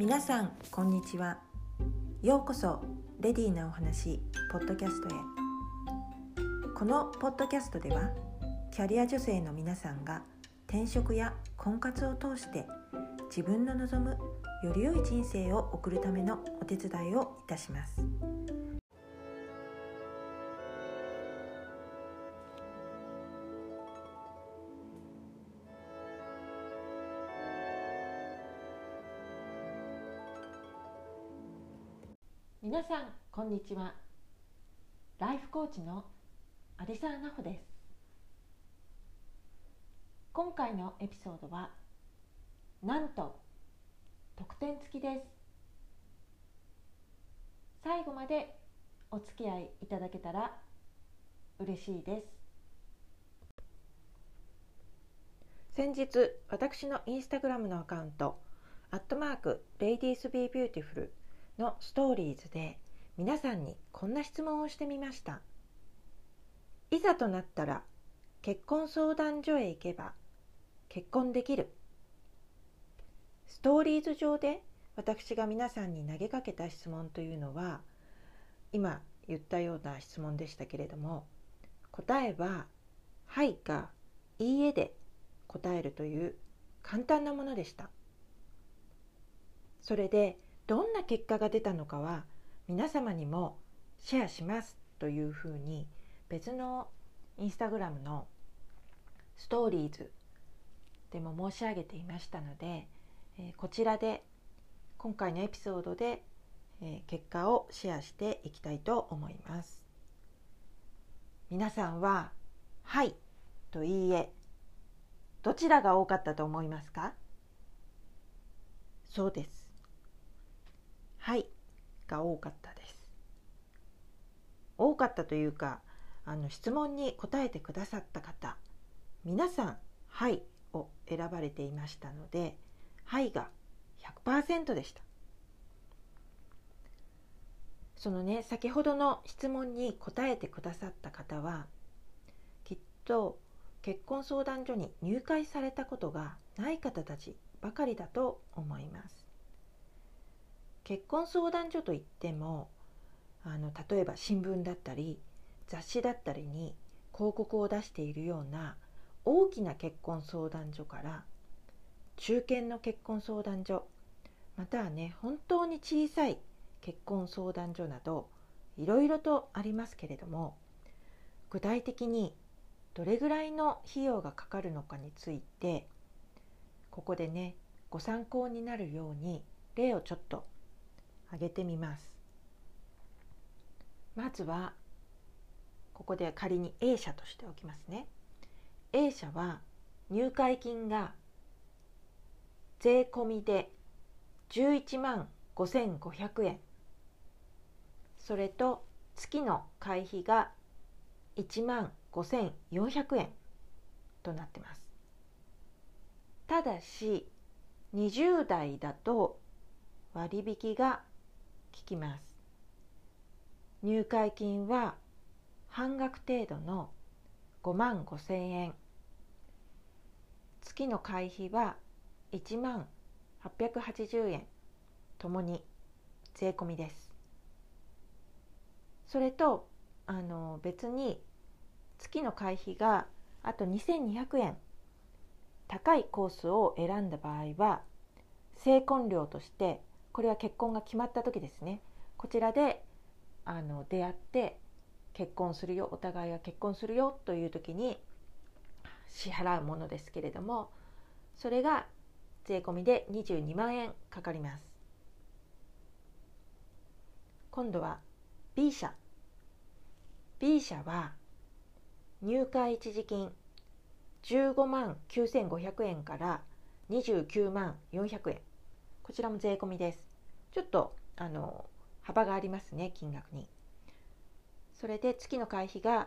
皆さんこんにちは。ようこそレディーなお話ポッドキャストへ。このポッドキャストではキャリア女性の皆さんが転職や婚活を通して自分の望むより良い人生を送るためのお手伝いをいたします。皆さんこんにちは。ライフコーチのアリサーナホです。今回のエピソードはなんと特典付きです。最後までお付き合いいただけたら嬉しいです。先日私のインスタグラムのアカウントアットマーク Ladies Be Beautiful のストーリーズで皆さんにこんな質問をしてみました。いざとなったら結婚相談所へ行けば結婚できる。ストーリーズ上で私が皆さんに投げかけた質問というのは今言ったような質問でしたけれども答えは「はい」か「いいえ」で答えるという簡単なものでした。それでどんな結果が出たのかは皆様にもシェアしますというふうに別のインスタグラムのストーリーズでも申し上げていましたので、えこちらで今回のエピソードで、え結果をシェアしていきたいと思います。皆さんは「はい」と「いいえ」どちらが多かったと思いますか？そうです。はいが多かったです。多かったというかあの質問に答えてくださった方皆さん「はい」を選ばれていましたので「はい」が100%でした。そのね先ほどの質問に答えてくださった方はきっと結婚相談所に入会されたことがない方たちばかりだと思います。結婚相談所といってもあの例えば新聞だったり雑誌だったりに広告を出しているような大きな結婚相談所から中堅の結婚相談所またはね本当に小さい結婚相談所などいろいろとありますけれども具体的にどれぐらいの費用がかかるのかについてここでねご参考になるように例をちょっと挙げてみます。まずはここで仮に A 社としておきますね。A 社は入会金が税込みで11万5500円。それと月の会費が1万5400円となってます。ただし20代だと割引が聞きます。入会金は半額程度の5万5千円。月の会費は1万880円。ともに税込みです。それとあの別に月の会費があと2200円。高いコースを選んだ場合は成婚料としてこれは結婚が決まった時ですね。こちらであの出会って結婚するよお互いが結婚するよという時に支払うものですけれどもそれが税込みで22万円かかります。今度は B 社 B 社は入会一時金15万9500円から29万400円。こちらも税込みです。ちょっとあの幅がありますね金額に。それで月の会費が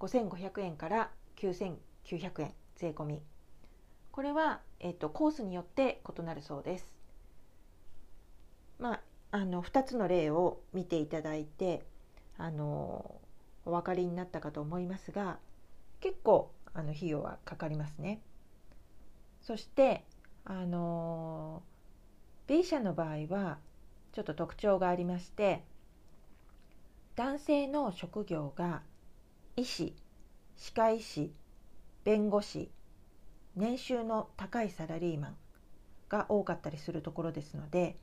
5500円から9900円税込み。これは、えっと、コースによって異なるそうです。まああの2つの例を見ていただいてあのお分かりになったかと思いますが結構あの費用はかかりますね。そしてあの B 社の場合はちょっと特徴がありまして男性の職業が医師歯科医師弁護士年収の高いサラリーマンが多かったりするところですので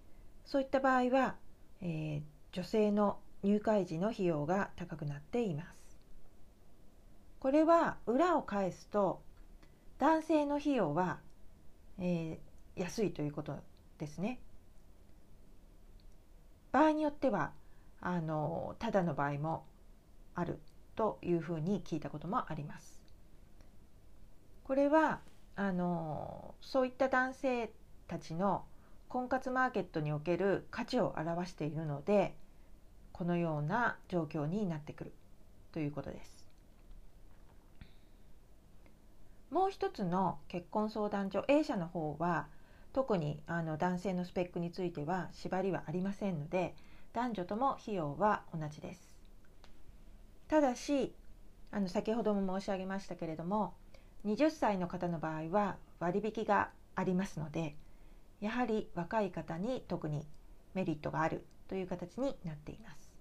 そういった場合は、えー、女性の入会時の費用が高くなっています。これは裏を返すと男性の費用は、えー、安いということですね。場合によってはあのただの場合もあるというふうに聞いたこともあります。これはあのそういった男性たちの婚活マーケットにおける価値を表しているのでこのような状況になってくるということです。もう一つの結婚相談所 A 社の方は特にあの男性のスペックについては縛りはありませんので男女とも費用は同じです。ただしあの先ほども申し上げましたけれども20歳の方の場合は割引がありますのでやはり若い方に特にメリットがあるという形になっています。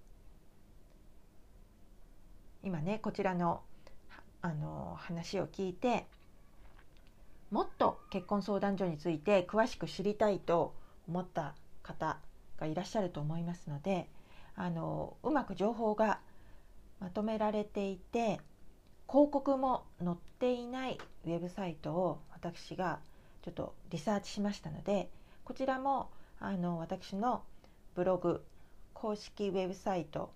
今ねこちらのあの話を聞いてもっと結婚相談所について詳しく知りたいと思った方がいらっしゃると思いますのであのうまく情報がまとめられていて広告も載っていないウェブサイトを私がちょっとリサーチしましたのでこちらもあの私のブログ公式ウェブサイト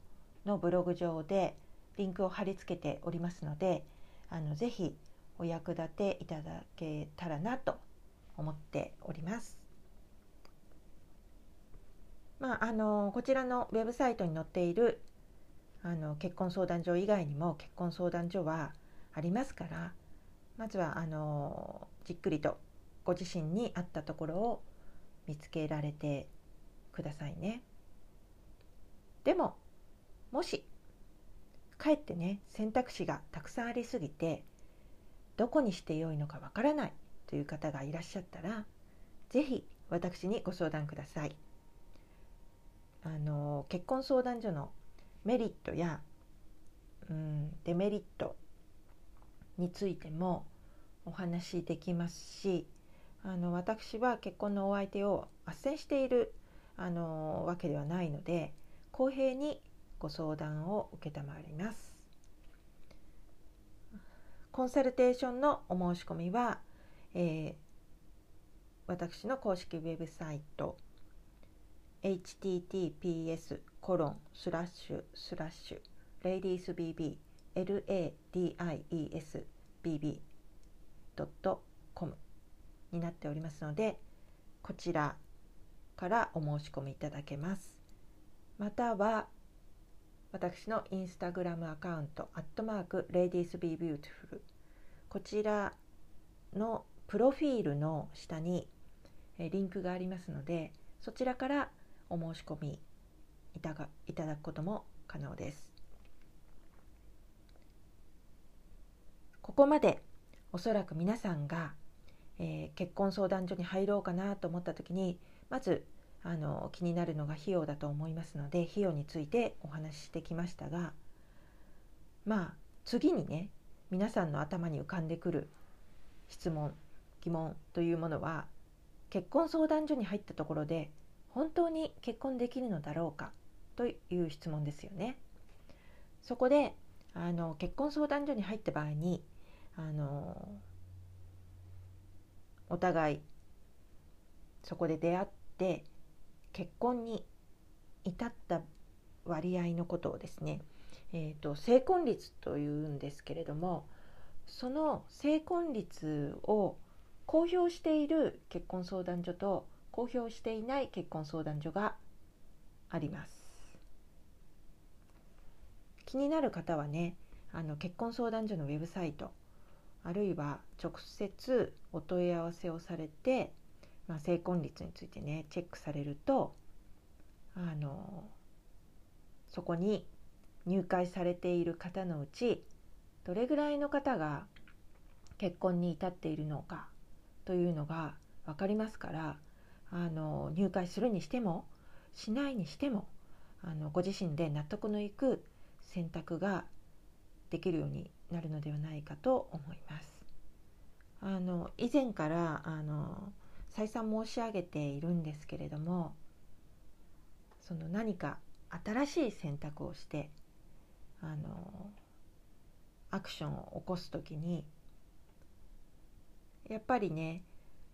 のブログ上でリンクを貼り付けておりますのであのぜひお役立ていただけたらなと思っております。まあ、あのこちらのウェブサイトに載っているあの結婚相談所以外にも結婚相談所はありますからまずはあのじっくりとご自身に合ったところを見つけられてくださいね。でももしかえってね選択肢がたくさんありすぎてどこにしてよいのかわからないという方がいらっしゃったら是非私にご相談ください。あの結婚相談所のメリットや、うん、デメリットについてもお話しできますしあの私は結婚のお相手を斡旋しているあのわけではないので公平にご相談を承ります。コンサルテーションのお申し込みは、えー、私の公式ウェブサイト https コロンスラッシュスラッシュ ladiesbb ladiesbb.com になっておりますのでこちらからお申し込みいただけます。または私のインスタグラムアカウント、アットマーク、ladiesbebeautiful。こちらのプロフィールの下にリンクがありますので、そちらからお申し込みいたがいただくことも可能です。ここまでおそらく皆さんが、えー、結婚相談所に入ろうかなと思った時にまずあの気になるのが費用だと思いますので費用についてお話ししてきましたがまあ次にね皆さんの頭に浮かんでくる質問疑問というものは結婚相談所に入ったところで本当に結婚できるのだろうかという質問ですよね。そこであの結婚相談所に入った場合にあのお互いそこで出会って結婚に至った割合のことをですね、えーと、成婚率というんですけれどもその成婚率を公表している結婚相談所と公表していない結婚相談所があります。気になる方はねあの結婚相談所のウェブサイトあるいは直接お問い合わせをされてまあ、成婚率についてねチェックされるとあのそこに入会されている方のうちどれぐらいの方が結婚に至っているのかというのが分かりますからあの入会するにしてもしないにしてもあのご自身で納得のいく選択ができるようになるのではないかと思います。あの以前からあの再三申し上げているんですけれどもその何か新しい選択をしてあのアクションを起こす時にやっぱりね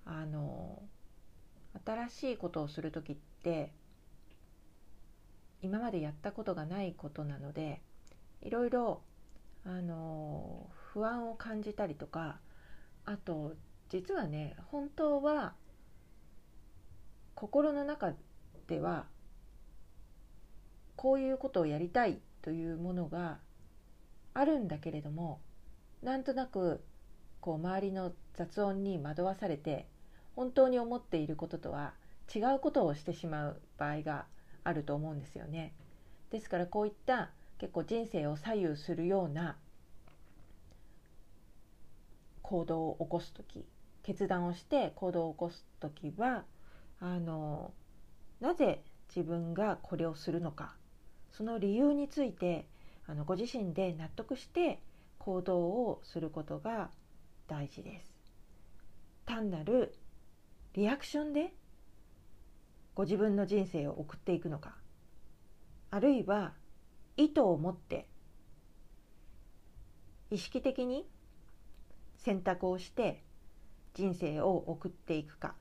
あの新しいことをする時って今までやったことがないことなのでいろいろあの不安を感じたりとかあと実はね本当は心の中ではこういうことをやりたいというものがあるんだけれどもなんとなくこう周りの雑音に惑わされて本当に思っていることとは違うことをしてしまう場合があると思うんですよね。ですからこういった結構人生を左右するような行動を起こす時決断をして行動を起こす時はあのなぜ自分がこれをするのか。その理由についてあのご自身で納得して行動をすることが大事です。単なるリアクションでご自分の人生を送っていくのか。あるいは意図を持って意識的に選択をして人生を送っていくか。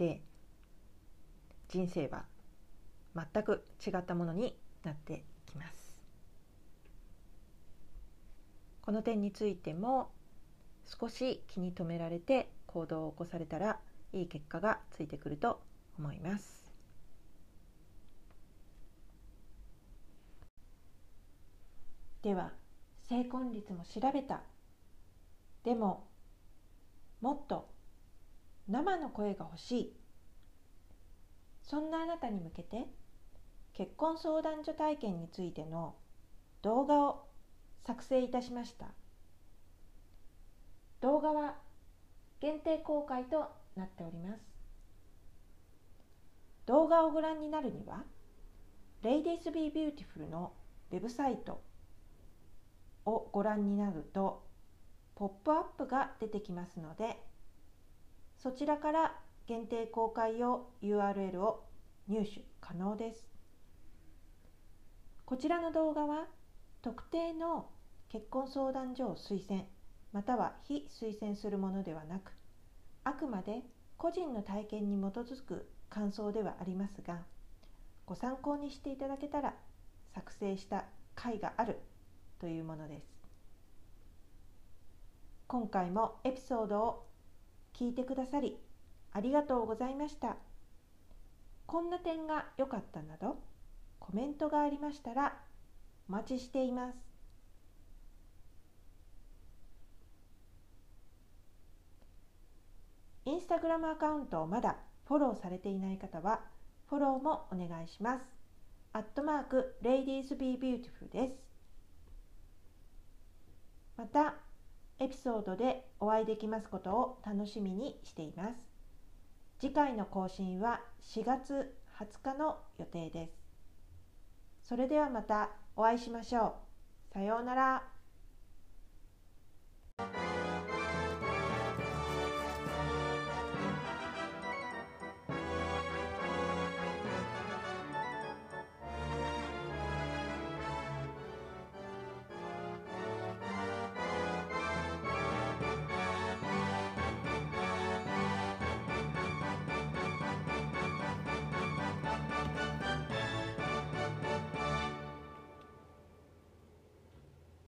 で人生は全く違ったものになってきます。この点についても少し気に留められて行動を起こされたらいい結果がついてくると思います。では成婚率も調べた。でももっと生の声が欲しい。そんなあなたに向けて結婚相談所体験についての動画を作成いたしました。動画は限定公開となっております。動画をご覧になるには Ladies Be Beautiful のウェブサイトをご覧になるとポップアップが出てきますのでそちらから限定公開用 URL を入手可能です。こちらの動画は特定の結婚相談所を推薦または非推薦するものではなくあくまで個人の体験に基づく感想ではありますがご参考にしていただけたら作成した回があるというものです。今回もエピソードを聞いてくださりありがとうございましたこんな点が良かったなどコメントがありましたらお待ちしていますインスタグラムアカウントをまだフォローされていない方はフォローもお願いします。アットマーク Ladies Be Beautiful です。またエピソードでお会いできますことを楽しみにしています。次回の更新は4月20日の予定です。それではまたお会いしましょう。さようなら。